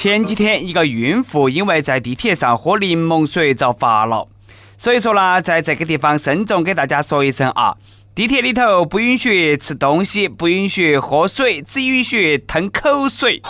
前几天，一个孕妇因为在地铁上喝柠檬水遭罚了。所以说呢，在这个地方慎重给大家说一声啊，地铁里头不允许吃东西，不允许喝水，只允许吞口水。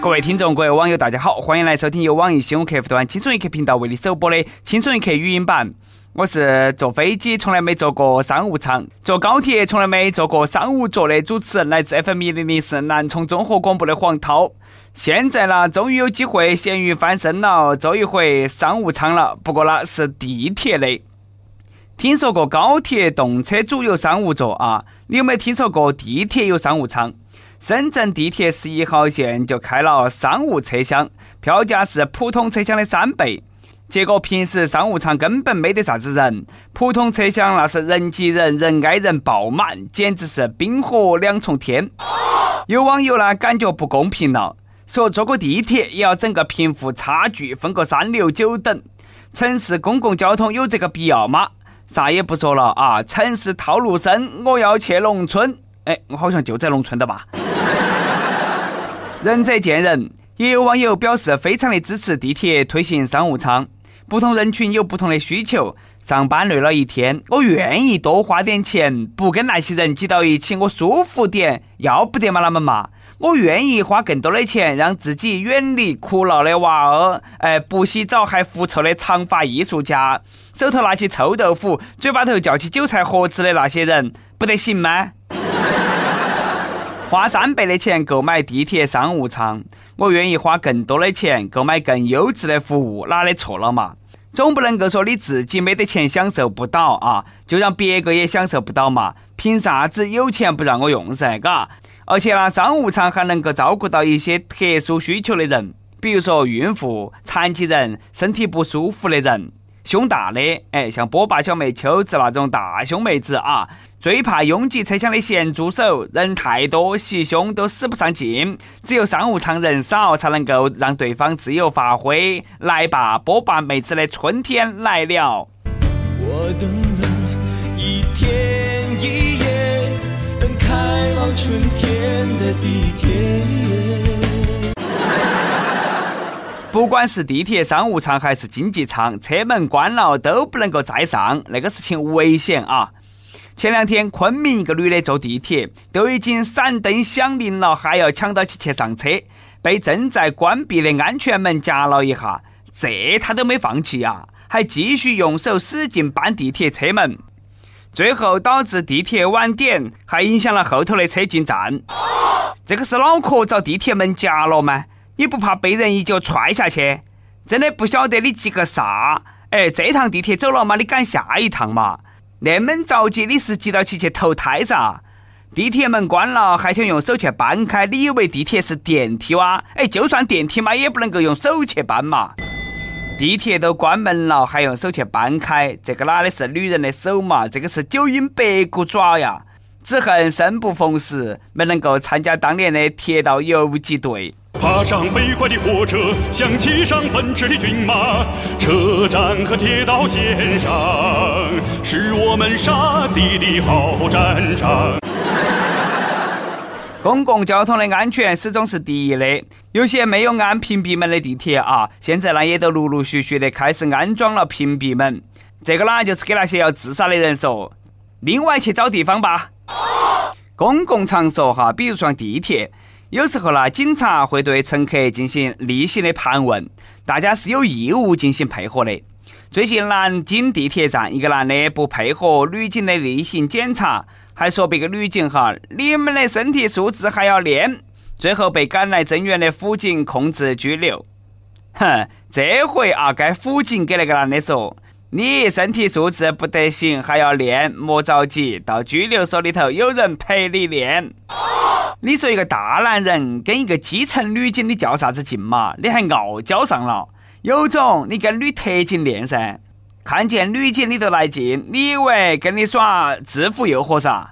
各位听众，各位网友，大家好，欢迎来收听由网易新闻客户端轻松一刻频道为你首播的轻松一刻语音版。我是坐飞机从来没坐过商务舱，坐高铁从来没坐过商务座的主持人，来自 FM 一零零四南充综合广播的黄涛。现在呢，终于有机会咸鱼翻身了，坐一回商务舱了。不过呢，是地铁的。听说过高铁动车组有商务座啊？你有没有听说过地铁有商务舱？深圳地铁十一号线就开了商务车厢，票价是普通车厢的三倍。结果平时商务舱根本没得啥子人，普通车厢那是人挤人、人挨人爆满，简直是冰火两重天。有网友呢感觉不公平了，说坐个地铁也要整个贫富差距分个三六九等，城市公共交通有这个必要吗？啥也不说了啊，城市套路深，我要去农村。哎，我好像就在农村的吧。仁者见仁，也有网友表示非常的支持地铁推行商务舱。不同人群有不同的需求，上班累了一天，我愿意多花点钱，不跟那些人挤到一起，我舒服点，要不得嘛，他们嘛。我愿意花更多的钱，让自己远离哭闹的娃儿，哎，不洗澡还狐臭的长发艺术家，手头拿起臭豆腐，嘴巴头叫起韭菜盒子的那些人，不得行吗？花三倍的钱购买地铁商务舱，我愿意花更多的钱购买更优质的服务，哪里错了嘛？总不能够说你自己没得钱享受不到啊，就让别个也享受不到嘛？凭啥子有钱不让我用噻？嘎！而且呢，商务舱还能够照顾到一些特殊需求的人，比如说孕妇、残疾人、身体不舒服的人。胸大的，哎，像波霸小妹秋子那种大胸妹子啊，最怕拥挤车厢的咸猪手，人太多，袭胸都使不上劲。只有商务舱人少，才能够让对方自由发挥。来吧，波霸妹子的春天来了。我等了一天一夜，等开往春天的地铁。不管是地铁商务舱还是经济舱，车门关了都不能够再上，那个事情危险啊！前两天昆明一个女的坐地铁，都已经闪灯响铃了，还要抢到起去上车，被正在关闭的安全门夹了一下，这她都没放弃呀，还继续用手使劲扳地铁车门，最后导致地铁晚点，还影响了后头的车进站。这个是脑壳遭地铁门夹了吗？你不怕被人一脚踹下去？真的不晓得你急个啥？哎，这趟地铁走了吗？你赶下一趟嘛！那么着急，你是急到起去投胎噻？地铁门关了，还想用手去搬开？你以为地铁是电梯哇？哎，就算电梯嘛，也不能够用手去搬嘛！地铁都关门了，还用手去搬开？这个哪里是女人的手嘛？这个是九阴白骨爪呀！只恨生不逢时，没能够参加当年的铁道游击队。爬上飞快的火车，像骑上奔驰的骏马。车站和铁道线上，是我们杀敌的好战场。公共交通的安全始终是第一的。有些没有安屏蔽门的地铁啊，现在呢也都陆陆续续的开始安装了屏蔽门。这个呢就是给那些要自杀的人说，另外去找地方吧。公共场所哈，比如说地铁。有时候呢，警察会对乘客进行例行的盘问，大家是有义务进行配合的。最近南京地铁站，一个男的不配合女警的例行检查，还说别个女警哈，你们的身体素质还要练，最后被赶来增援的辅警控制拘留。哼，这回啊，该辅警给那个男的说，你身体素质不得行，还要练，莫着急，到拘留所里头有人陪你练。你说一个大男人跟一个基层女警，你较啥子劲嘛？你还傲娇上了？有种你跟女特警练噻！看见女警你都来劲，你以为跟你耍制服诱惑啥？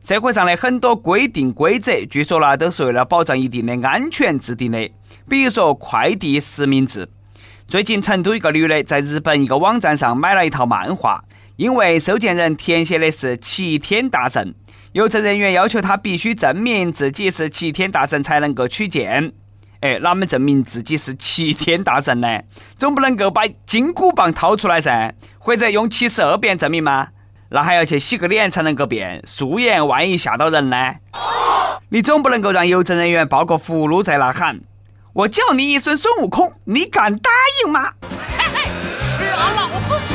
社会上的很多规定规则，据说呢都是为了保障一定的安全制定的。比如说快递实名制。最近成都一个女的在日本一个网站上买了一套漫画。因为收件人填写的是齐天大圣，邮政人员要求她必须证明自己是齐天大圣才能够取件。哎，哪们证明自己是齐天大圣呢？总不能够把金箍棒掏出来噻，或者用七十二变证明吗？那还要去洗个脸才能够变，素颜万一吓到人呢？你总不能够让邮政人员抱个葫芦在那喊：“我叫你一声孙悟空，你敢答应吗？”嘿嘿，吃俺老孙不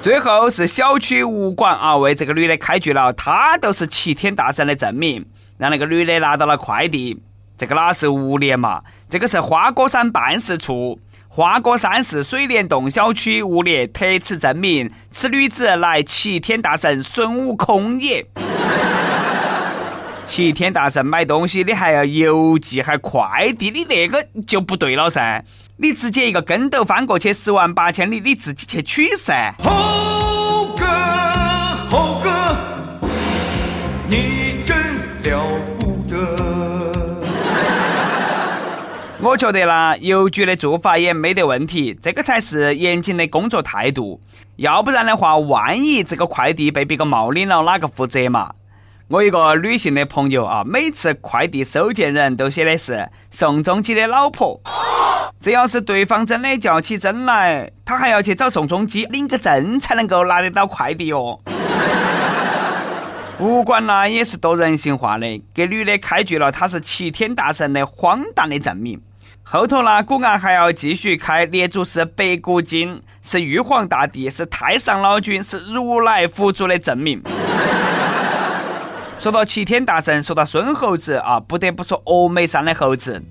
最后是小区物管啊，为这个女的开具了她都是齐天大圣的证明，让那个女的拿到了快递。这个哪是物联嘛？这个是花果山办事处，花果山市水帘洞小区物联特此证明，此女子乃齐天大圣孙悟空也。齐天大圣买东西，你还要邮寄还快递，你那个就不对了噻。你直接一个跟斗翻过去十万八千里，你自己去取噻。猴哥，猴哥，你真了不得。我觉得啦，邮局的做法也没得问题，这个才是严谨的工作态度。要不然的话，万一这个快递被别个冒领了，哪个负责嘛？我一个女性的朋友啊，每次快递收件人都写的是宋仲基的老婆。这要是对方真的叫起真来，他还要去找宋仲基领个证才能够拿得到快递哦。物管呢也是多人性化的，给女的开具了他是齐天大圣的荒诞的证明。后头呢，古案还要继续开列祖是白骨精，是玉皇大帝，是太上老君，是如来佛祖的证明。说到齐天大圣，说到孙猴子啊，不得不说峨眉山的猴子。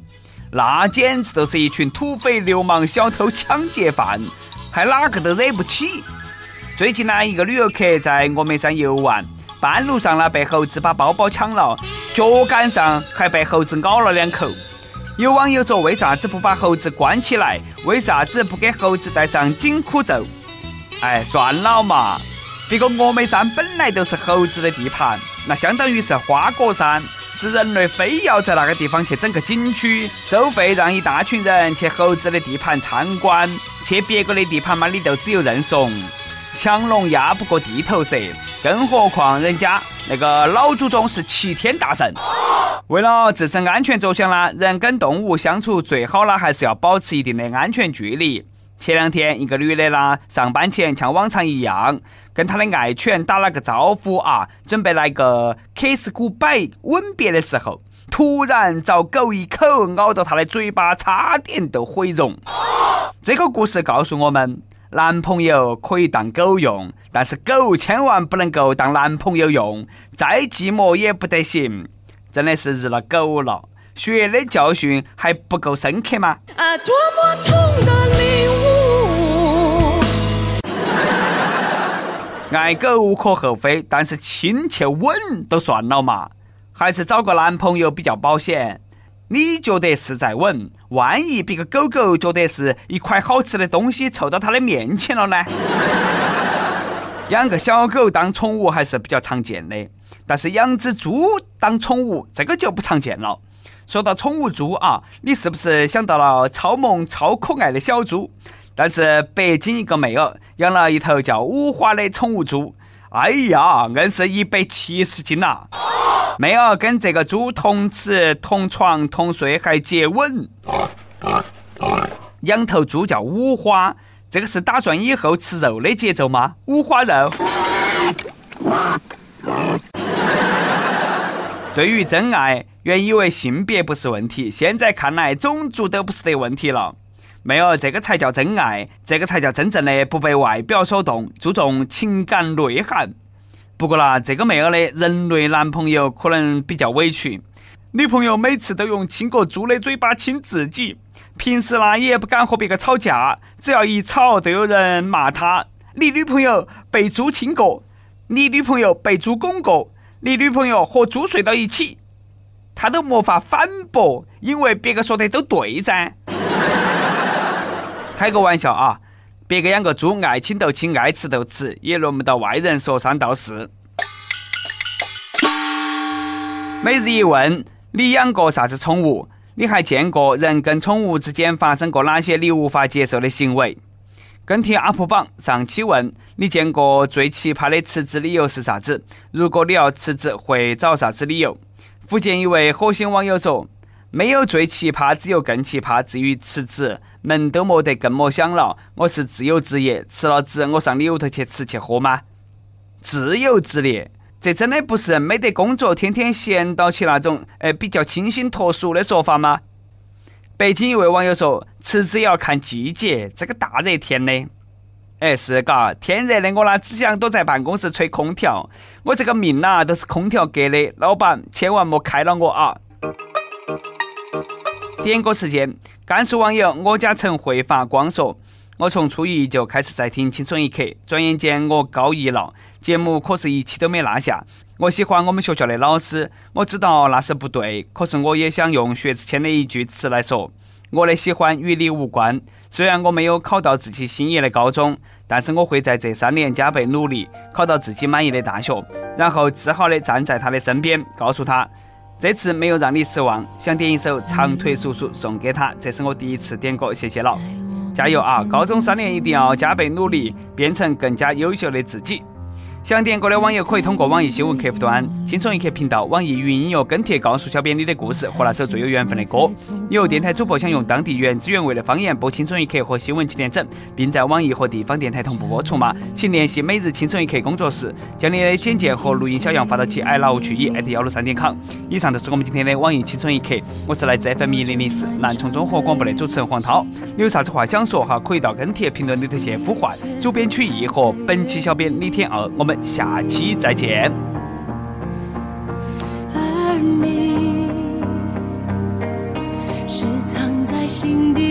那简直都是一群土匪、流氓、小偷、抢劫犯，还哪个都惹不起。最近呢，一个旅游客在峨眉山游玩，半路上呢被猴子把包包抢了，脚杆上还被猴子咬了两口。有网友说：“为啥子不把猴子关起来？为啥子不给猴子戴上紧箍咒？”哎，算了嘛，别个峨眉山本来都是猴子的地盘，那相当于是花果山。是人类非要在那个地方去整个景区，收费让一大群人去猴子的地盘参观，去别个的地盘嘛，你都只有认怂。强龙压不过地头蛇，更何况人家那个老祖宗是齐天大圣。为了自身安全着想呢，人跟动物相处最好呢，还是要保持一定的安全距离。前两天，一个女的呢，上班前像往常一样，跟她的爱犬打了个招呼啊，准备来个 kiss goodbye 吻别的时候，突然遭狗一口咬到她的嘴巴，差点都毁容。这个故事告诉我们，男朋友可以当狗用，但是狗千万不能够当男朋友用，再寂寞也不得行。真的是日了狗了，血的教训还不够深刻吗？啊，多么痛的领悟！爱狗无可厚非，但是亲切吻都算了嘛，还是找个男朋友比较保险。你觉得是在吻，万一别个狗狗觉得是一块好吃的东西凑到它的面前了呢？养个小狗当宠物还是比较常见的，但是养只猪当宠物这个就不常见了。说到宠物猪啊，你是不是想到了超萌超可爱的小猪？但是北京一个妹儿养了一头叫五花的宠物猪，哎呀，硬是一百七十斤呐！妹儿跟这个猪同吃同床同睡还接吻。养头猪叫五花，这个是打算以后吃肉的节奏吗？五花肉。对于真爱，原以为性别不是问题，现在看来种族都不是得问题了。没有这个才叫真爱，这个才叫真正的不被外表所动，注重情感内涵。不过啦，这个妹儿的人类男朋友可能比较委屈，女朋友每次都用亲过猪的嘴巴亲自己，平时呢也不敢和别个吵架，只要一吵就有人骂他：你女朋友被猪亲过，你女朋友被猪拱过，你女朋友和猪睡到一起，他都没法反驳，因为别个说的都对噻。开个玩笑啊！别个养个猪，爱亲就亲，爱吃就吃，也轮不到外人说三道四。每日一问：你养过啥子宠物？你还见过人跟宠物之间发生过哪些你无法接受的行为？跟帖 UP 榜上期问：你见过最奇葩的辞职理由是啥子？如果你要辞职，会找啥子理由？福建一位火星网友说：“没有最奇葩，只有更奇葩。至于辞职，门都没得，更莫想了。我是自由职业，辞了职，我上你屋头去吃去喝吗？自由职业，这真的不是没得工作，天天闲到起那种，哎，比较清新脱俗的说法吗？”北京一位网友说：“辞职要看季节，这个大热天的，哎，是嘎，天热的我呢只想躲在办公室吹空调。我这个命呐都是空调给的，老板千万莫开了我啊！”点歌时间，甘肃网友我家曾会发光说：“我从初一就开始在听《轻松一刻》，转眼间我高一了，节目可是一期都没落下。”我喜欢我们学校的老师，我知道那是不对，可是我也想用薛之谦的一句词来说：我的喜欢与你无关。虽然我没有考到自己心仪的高中，但是我会在这三年加倍努力，考到自己满意的大学，然后自豪地站在他的身边，告诉他，这次没有让你失望。想点一首《长腿叔叔》送给他，这是我第一次点歌，谢谢了，加油啊！高中三年一定要加倍努力，变成更加优秀的自己。想点歌的网友可以通过网易新闻客户端“轻松一刻”频道、网易云音乐跟帖告诉小编你的故事和那首最有缘分的歌。有电台主播想用当地原汁原味的方言播《轻松一刻》和新闻七点整，并在网易和地方电台同步播出吗？请联系每日轻松一刻工作室，将你的简介和录音小样发到其 i love 去 e at 幺六三点 com。以上就是我们今天的网易轻松一刻，我是来自 FM 一零零四南充综合广播的主持人黄涛。你有啥子话想说哈？可以到跟帖评论里头去呼唤主编曲艺和本期小编李天二。我们。下期再见。而你是藏在心底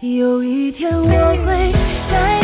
有一天我会在